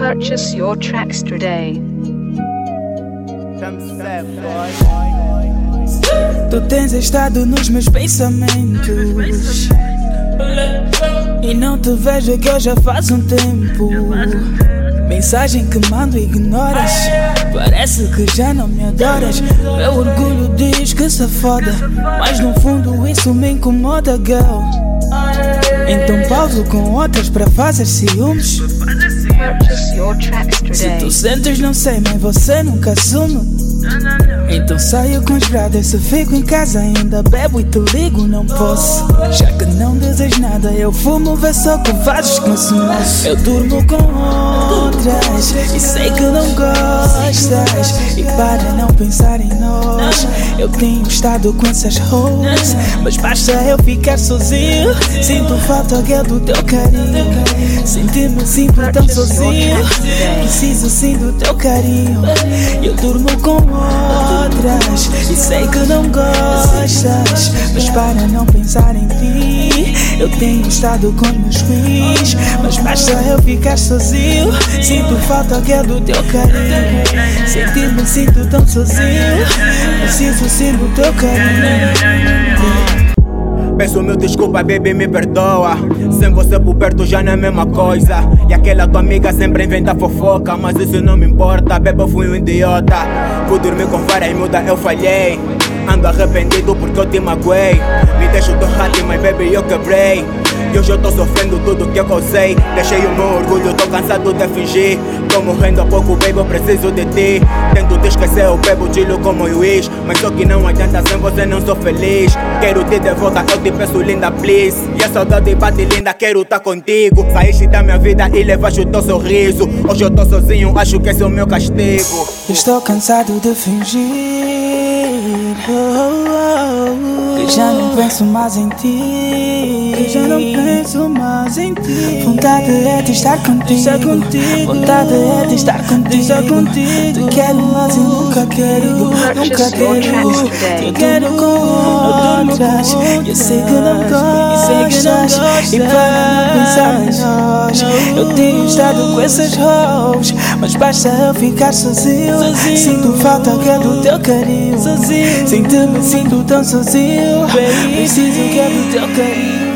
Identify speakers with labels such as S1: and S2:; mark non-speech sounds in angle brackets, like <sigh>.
S1: Purchase your tracks today.
S2: Tu tens estado nos meus pensamentos. E não te vejo que eu já faz um tempo. Mensagem que mando ignoras. Parece que já não me adoras. Meu orgulho diz que se foda. Mas no fundo isso me incomoda, girl. Então pauso com outras para fazer ciúmes. Se tu sentes, não sei, mas você nunca assume. Então saio com os brothers, se fico em casa ainda bebo e te ligo, não posso. Já que não dizes nada, eu fumo, vê só que com esse moço. Eu durmo com outras e sei que não E para não pensar em nós, eu tenho estado com essas hoes. Mas basta eu ficar sozinho, sinto falta é do teu carinho. Sentir-me sempre tão sozinho, preciso sim do teu carinho. Eu durmo com outras e sei que não gostas. Mas para não pensar em ti, eu tenho estado com meus filhos. Mas basta eu ficar sozinho, sinto falta que é do teu carinho. Sentir-me sinto tão sozinho, preciso sim do teu carinho.
S3: Peço mil desculpa, baby, me perdoa. Sem você por perto já não é a mesma coisa. E aquela tua amiga sempre inventa fofoca. Mas isso não me importa, beba, eu fui um idiota. Fui dormir com várias mudas, eu falhei. Ando arrependido porque eu te magoei. Me deixo do rato, mas baby, eu quebrei. E hoje eu tô sofrendo tudo que eu causei. Deixei o meu orgulho, tô cansado de fingir. Tô morrendo a pouco, baby, eu preciso de ti. Tento te esquecer, eu bebo tilo como Luiz. Mas só que não adianta, sem você não sou feliz. Quero te de volta, eu te peço linda, please. E a saudade bate linda, quero tá contigo. Saíste da minha vida e levaste o teu sorriso. Hoje eu tô sozinho, acho que esse é o meu castigo.
S2: Estou cansado de fingir Oh. <laughs> já não penso mais em ti. Que já não penso mais em ti. Vontade é de estar contigo. Vontade é de estar contigo. Te quero mas eu nunca quero, nunca quero. Te quero com outras. Eu sei que não gostas. E para não pensar em nós, eu tenho estado com essas hoes. Mas basta eu ficar sozinho. Sinto falta que é do teu carinho. Sinto-me, sinto tão sozinho. Preciso que é do teu carinho.